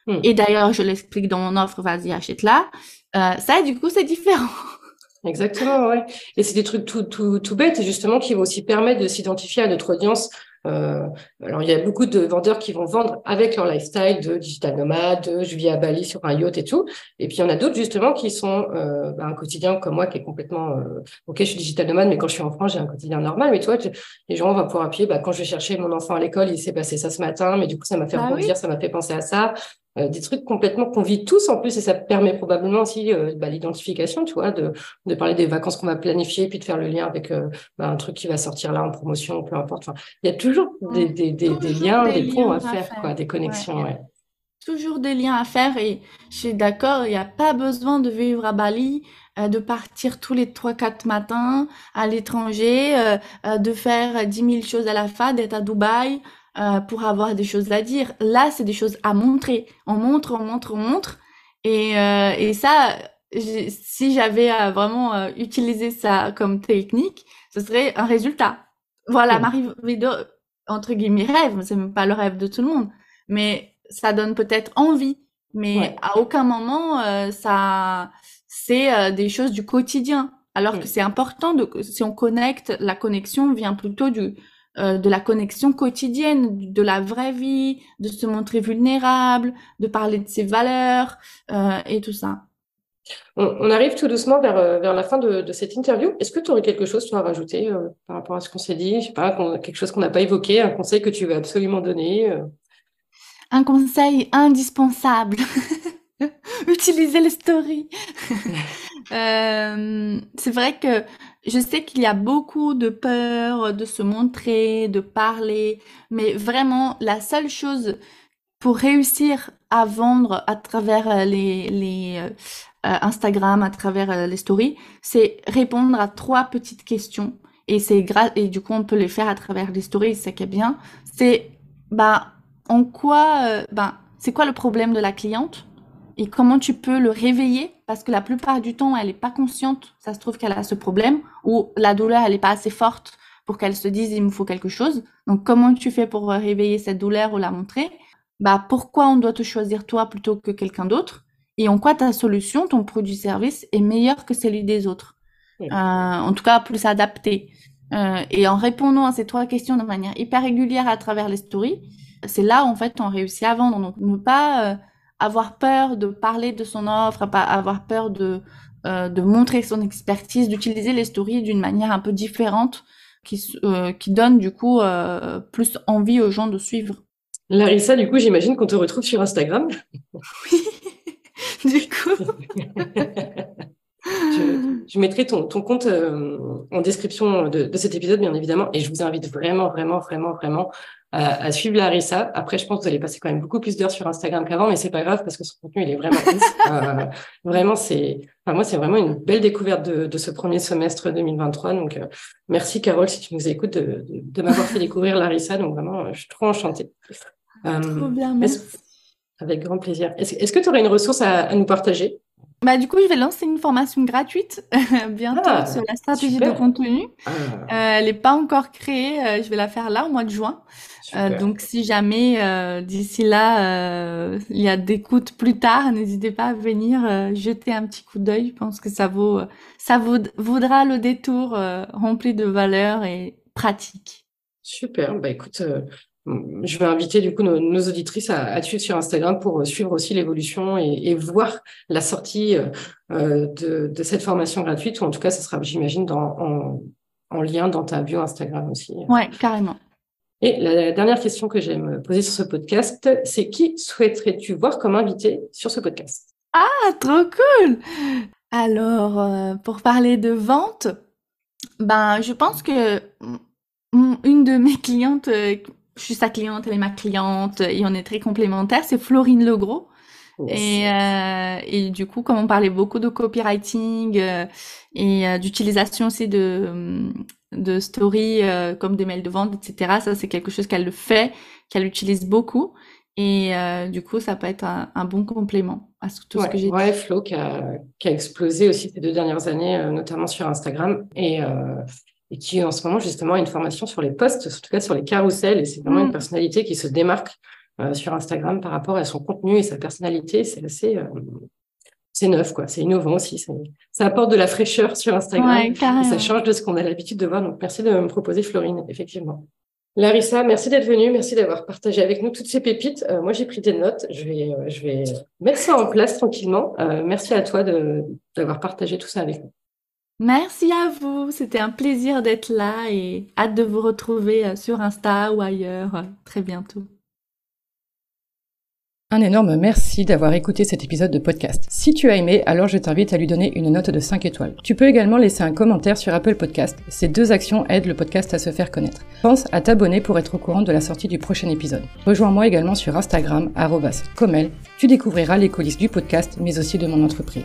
Hmm. Et d'ailleurs, je l'explique dans mon offre, vas-y, achète-la. Euh, ça, du coup, c'est différent. Exactement, ouais. Et c'est des trucs tout, tout, tout bêtes, justement, qui vont aussi permettre de s'identifier à notre audience euh, alors, il y a beaucoup de vendeurs qui vont vendre avec leur lifestyle de digital nomade, de je vis à Bali sur un yacht et tout. Et puis, il y en a d'autres, justement, qui sont euh, bah, un quotidien comme moi qui est complètement euh, OK, je suis digital nomade, mais quand je suis en France, j'ai un quotidien normal. Mais toi, les gens vont pouvoir appuyer. Bah, quand je vais chercher mon enfant à l'école, il s'est passé ça ce matin, mais du coup, ça m'a fait ah rebondir, ça m'a fait penser à ça. Euh, des trucs complètement qu'on vit tous en plus et ça permet probablement aussi euh, bah, l'identification, tu vois, de, de parler des vacances qu'on va planifier puis de faire le lien avec euh, bah, un truc qui va sortir là en promotion, peu importe. Enfin, il y a toujours des, des, des, des liens, des, ponts à, faire, quoi, des connexions. Ouais. Toujours des liens à faire et je suis d'accord, il n'y a pas besoin de vivre à Bali, de partir tous les 3-4 matins à l'étranger, de faire 10 000 choses à la fois, d'être à Dubaï, euh, pour avoir des choses à dire. Là, c'est des choses à montrer. On montre, on montre, on montre. Et, euh, et ça, si j'avais euh, vraiment euh, utilisé ça comme technique, ce serait un résultat. Voilà, Marie Vidal, entre guillemets, rêve. C'est même pas le rêve de tout le monde. Mais ça donne peut-être envie. Mais à aucun moment, euh, ça, c'est des choses du quotidien. Alors que c'est important de, si on connecte, la connexion vient plutôt du, euh, de la connexion quotidienne, de la vraie vie, de se montrer vulnérable, de parler de ses valeurs euh, et tout ça. On, arrive tout doucement vers, euh, vers la fin de, cette interview. Est-ce que tu aurais quelque chose à rajouter par rapport à ce qu'on s'est dit Je sais pas, quelque chose qu'on n'a pas évoqué, un conseil que tu veux absolument donner Un conseil indispensable. Utiliser les stories. c'est vrai que je sais qu'il y a beaucoup de peur de se montrer, de parler, mais vraiment la seule chose pour réussir à vendre à travers euh, les, les euh, euh, Instagram, à travers les stories, c'est répondre à trois petites questions. Et c'est et du coup on peut les faire à travers les stories, c'est qui est bien. C'est bah en quoi, ben c'est quoi le problème de la cliente? Et comment tu peux le réveiller parce que la plupart du temps, elle n'est pas consciente, ça se trouve qu'elle a ce problème, ou la douleur, elle n'est pas assez forte pour qu'elle se dise, il me faut quelque chose. Donc, comment tu fais pour réveiller cette douleur ou la montrer? Bah, pourquoi on doit te choisir toi plutôt que quelqu'un d'autre? Et en quoi ta solution, ton produit-service est meilleur que celui des autres? Euh, En tout cas, plus adapté. Euh, et en répondant à ces trois questions de manière hyper régulière à travers les stories, c'est là où, en fait, on réussit à vendre. Donc, ne pas... Euh, avoir peur de parler de son offre, avoir peur de, euh, de montrer son expertise, d'utiliser les stories d'une manière un peu différente qui, euh, qui donne du coup euh, plus envie aux gens de suivre. Larissa, du coup, j'imagine qu'on te retrouve sur Instagram. Oui, du coup. je, mettrai ton, ton compte en description de, de, cet épisode, bien évidemment, et je vous invite vraiment, vraiment, vraiment, vraiment à, suivre Larissa. Après, je pense que vous allez passer quand même beaucoup plus d'heures sur Instagram qu'avant, mais c'est pas grave parce que son contenu, il est vraiment euh, vraiment, c'est, enfin, moi, c'est vraiment une belle découverte de, de, ce premier semestre 2023. Donc, euh, merci Carole, si tu nous écoutes, de, de, de m'avoir fait découvrir Larissa. Donc, vraiment, je suis trop enchantée. Euh, trop bien, merci. Avec grand plaisir. Est-ce, que tu aurais une ressource à, à nous partager? Bah, du coup, je vais lancer une formation gratuite bientôt ah, sur la stratégie de contenu. Ah. Euh, elle n'est pas encore créée, euh, je vais la faire là au mois de juin. Euh, donc, si jamais euh, d'ici là, il y a des d'écoute plus tard, n'hésitez pas à venir jeter un petit coup d'œil. Je pense que ça vaut, ça vaut, vaudra le détour rempli de valeurs et pratiques. Super. Bah écoute, je vais inviter du coup nos, auditrices à, à, suivre sur Instagram pour suivre aussi l'évolution et, voir la sortie euh, de, cette formation gratuite, ou en tout cas, ça sera, j'imagine, en, en, lien dans ta bio Instagram aussi. Ouais, carrément. Et la dernière question que j'aime poser sur ce podcast, c'est qui souhaiterais-tu voir comme invité sur ce podcast? Ah, trop cool Alors, euh, pour parler de vente, ben, je pense que une de mes clientes euh, je suis sa cliente, elle est ma cliente, et on est très complémentaires. C'est Florine Legros. Et, euh, et du coup, comme on parlait beaucoup de copywriting euh, et euh, d'utilisation aussi de, de stories euh, comme des mails de vente, etc., ça c'est quelque chose qu'elle le fait, qu'elle utilise beaucoup. Et du coup, ça peut être un, un bon complément à tout ce que j'ai ouais, Flo qui a, qui a explosé aussi ces deux dernières années, notamment sur Instagram. Et et qui en ce moment justement a une formation sur les posts, en tout cas sur les carousels, et c'est vraiment une mm. personnalité qui se démarque euh, sur Instagram par rapport à son contenu et sa personnalité. C'est assez, euh, c'est neuf quoi, c'est innovant aussi. Ça apporte de la fraîcheur sur Instagram et ça change de ce qu'on a l'habitude de voir. Donc merci de me proposer Florine, effectivement. Larissa, merci d'être venue, merci d'avoir partagé avec nous toutes ces pépites. Euh, moi, j'ai pris des notes, je vais, je vais mettre ça en place tranquillement. merci à toi d'avoir partagé tout ça avec nous. Merci à vous, c'était un plaisir d'être là et hâte de vous retrouver euh, sur Insta ou ailleurs euh, très bientôt. Un énorme merci d'avoir écouté cet épisode de podcast. Si tu as aimé, alors je t'invite à lui donner une note de 5 étoiles. Tu peux également laisser un commentaire sur Apple Podcast. Ces deux actions aident le podcast à se faire connaître. Pense à t'abonner pour être au courant de la sortie du prochain épisode. Rejoins-moi également sur Instagram, comel. Tu découvriras les coulisses du podcast, mais aussi de mon entreprise.